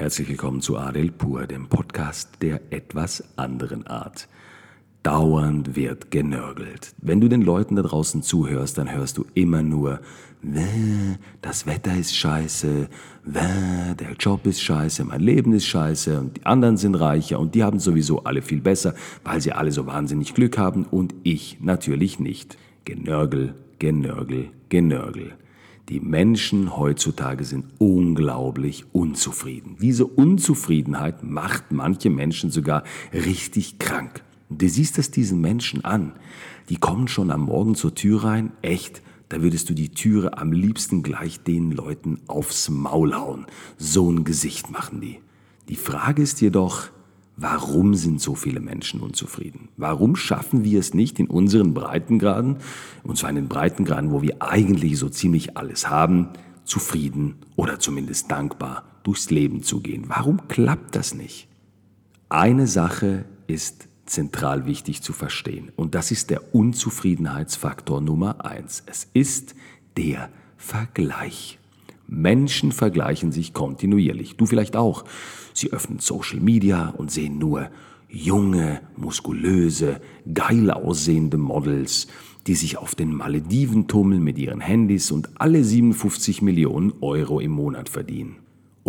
Herzlich willkommen zu Adel Pur, dem Podcast der etwas anderen Art. Dauernd wird genörgelt. Wenn du den Leuten da draußen zuhörst, dann hörst du immer nur, das Wetter ist scheiße, der Job ist scheiße, mein Leben ist scheiße und die anderen sind reicher und die haben sowieso alle viel besser, weil sie alle so wahnsinnig Glück haben und ich natürlich nicht. Genörgel, Genörgel, Genörgel. Die Menschen heutzutage sind unglaublich unzufrieden. Diese Unzufriedenheit macht manche Menschen sogar richtig krank. Du siehst es diesen Menschen an. Die kommen schon am Morgen zur Tür rein, echt, da würdest du die Türe am liebsten gleich den Leuten aufs Maul hauen. So ein Gesicht machen die. Die Frage ist jedoch, Warum sind so viele Menschen unzufrieden? Warum schaffen wir es nicht in unseren Breitengraden, und zwar in den Breitengraden, wo wir eigentlich so ziemlich alles haben, zufrieden oder zumindest dankbar durchs Leben zu gehen? Warum klappt das nicht? Eine Sache ist zentral wichtig zu verstehen und das ist der Unzufriedenheitsfaktor Nummer eins. Es ist der Vergleich. Menschen vergleichen sich kontinuierlich. Du vielleicht auch. Sie öffnen Social Media und sehen nur junge, muskulöse, geil aussehende Models, die sich auf den Malediven tummeln mit ihren Handys und alle 57 Millionen Euro im Monat verdienen.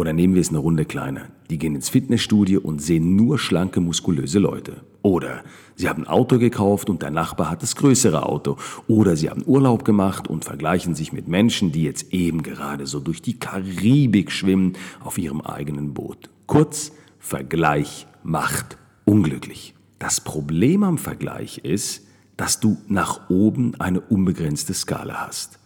Oder nehmen wir es eine Runde kleiner. Die gehen ins Fitnessstudio und sehen nur schlanke, muskulöse Leute. Oder sie haben ein Auto gekauft und der Nachbar hat das größere Auto. Oder sie haben Urlaub gemacht und vergleichen sich mit Menschen, die jetzt eben gerade so durch die Karibik schwimmen auf ihrem eigenen Boot. Kurz, Vergleich macht unglücklich. Das Problem am Vergleich ist, dass du nach oben eine unbegrenzte Skala hast.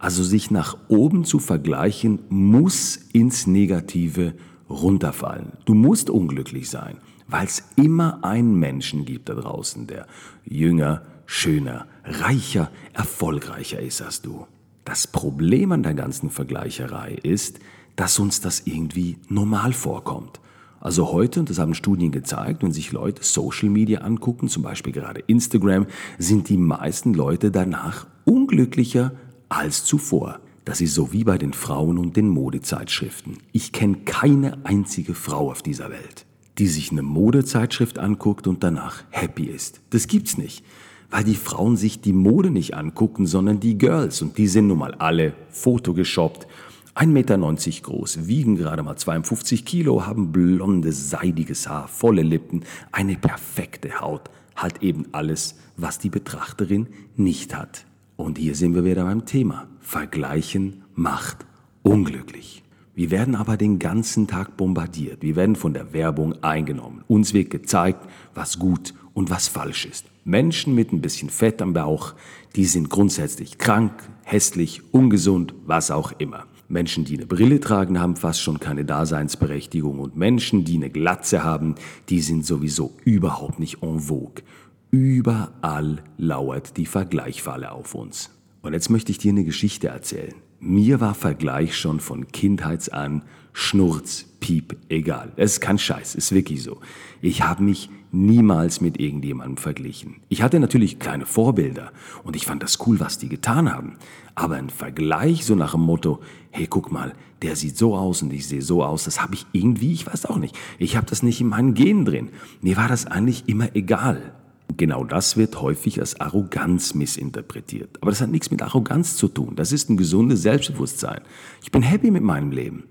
Also sich nach oben zu vergleichen, muss ins Negative runterfallen. Du musst unglücklich sein, weil es immer einen Menschen gibt da draußen, der jünger, schöner, reicher, erfolgreicher ist als du. Das Problem an der ganzen Vergleicherei ist, dass uns das irgendwie normal vorkommt. Also heute, und das haben Studien gezeigt, wenn sich Leute Social Media angucken, zum Beispiel gerade Instagram, sind die meisten Leute danach unglücklicher als zuvor. Das ist so wie bei den Frauen und den Modezeitschriften. Ich kenne keine einzige Frau auf dieser Welt, die sich eine Modezeitschrift anguckt und danach happy ist. Das gibt's nicht, weil die Frauen sich die Mode nicht angucken, sondern die Girls und die sind nun mal alle fotogeshoppt, 1,90 Meter groß, wiegen gerade mal 52 Kilo, haben blondes, seidiges Haar, volle Lippen, eine perfekte Haut, halt eben alles, was die Betrachterin nicht hat. Und hier sind wir wieder beim Thema. Vergleichen macht unglücklich. Wir werden aber den ganzen Tag bombardiert. Wir werden von der Werbung eingenommen. Uns wird gezeigt, was gut und was falsch ist. Menschen mit ein bisschen Fett am Bauch, die sind grundsätzlich krank, hässlich, ungesund, was auch immer. Menschen, die eine Brille tragen, haben fast schon keine Daseinsberechtigung und Menschen, die eine Glatze haben, die sind sowieso überhaupt nicht en vogue. Überall lauert die Vergleichfalle auf uns. Und jetzt möchte ich dir eine Geschichte erzählen. Mir war Vergleich schon von Kindheits an Schnurz, Piep, egal. Es ist kein Scheiß, ist wirklich so. Ich habe mich niemals mit irgendjemandem verglichen. Ich hatte natürlich kleine Vorbilder und ich fand das cool, was die getan haben. Aber ein Vergleich so nach dem Motto, hey, guck mal, der sieht so aus und ich sehe so aus, das habe ich irgendwie, ich weiß auch nicht. Ich habe das nicht in meinen Genen drin. Mir war das eigentlich immer egal. Genau das wird häufig als Arroganz missinterpretiert. Aber das hat nichts mit Arroganz zu tun. Das ist ein gesundes Selbstbewusstsein. Ich bin happy mit meinem Leben,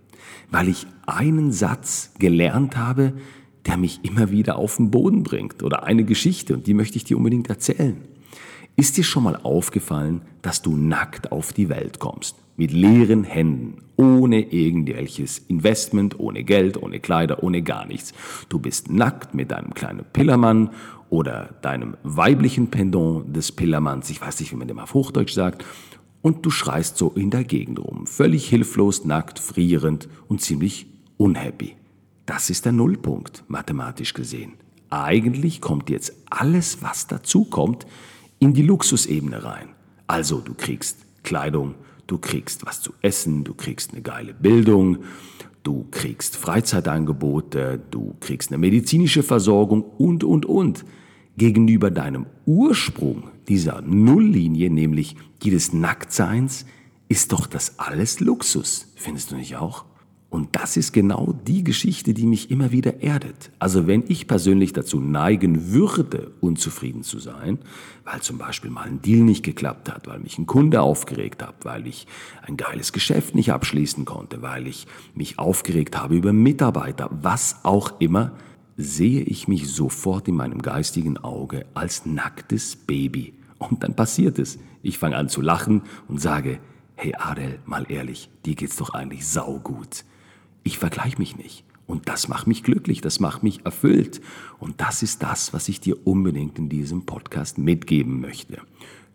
weil ich einen Satz gelernt habe, der mich immer wieder auf den Boden bringt. Oder eine Geschichte und die möchte ich dir unbedingt erzählen. Ist dir schon mal aufgefallen, dass du nackt auf die Welt kommst? Mit leeren Händen, ohne irgendwelches Investment, ohne Geld, ohne Kleider, ohne gar nichts. Du bist nackt mit deinem kleinen Pillermann oder deinem weiblichen Pendant des Pillermanns, ich weiß nicht, wie man dem auf Hochdeutsch sagt, und du schreist so in der Gegend rum, völlig hilflos, nackt, frierend und ziemlich unhappy. Das ist der Nullpunkt, mathematisch gesehen. Eigentlich kommt jetzt alles, was dazu kommt, in die Luxusebene rein. Also du kriegst Kleidung, du kriegst was zu essen, du kriegst eine geile Bildung, du kriegst Freizeitangebote, du kriegst eine medizinische Versorgung und, und, und. Gegenüber deinem Ursprung, dieser Nulllinie, nämlich die des Nacktseins, ist doch das alles Luxus, findest du nicht auch? Und das ist genau die Geschichte, die mich immer wieder erdet. Also wenn ich persönlich dazu neigen würde, unzufrieden zu sein, weil zum Beispiel mal ein Deal nicht geklappt hat, weil mich ein Kunde aufgeregt hat, weil ich ein geiles Geschäft nicht abschließen konnte, weil ich mich aufgeregt habe über Mitarbeiter, was auch immer, sehe ich mich sofort in meinem geistigen Auge als nacktes Baby. Und dann passiert es. Ich fange an zu lachen und sage, hey Adel, mal ehrlich, dir geht's doch eigentlich saugut. Ich vergleiche mich nicht. Und das macht mich glücklich, das macht mich erfüllt. Und das ist das, was ich dir unbedingt in diesem Podcast mitgeben möchte.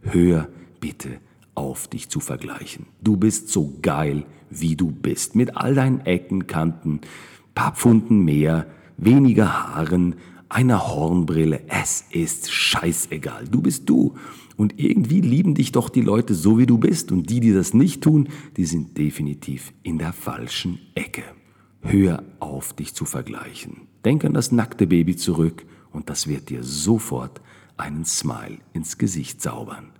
Hör bitte auf, dich zu vergleichen. Du bist so geil, wie du bist. Mit all deinen Ecken, Kanten, paar Pfunden mehr, weniger Haaren, einer Hornbrille. Es ist scheißegal. Du bist du. Und irgendwie lieben dich doch die Leute so, wie du bist. Und die, die das nicht tun, die sind definitiv in der falschen Ecke. Hör auf, dich zu vergleichen. Denk an das nackte Baby zurück und das wird dir sofort einen Smile ins Gesicht zaubern.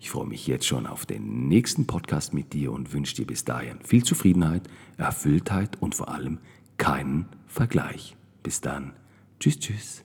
Ich freue mich jetzt schon auf den nächsten Podcast mit dir und wünsche dir bis dahin viel Zufriedenheit, Erfülltheit und vor allem keinen Vergleich. Bis dann. Tschüss, tschüss.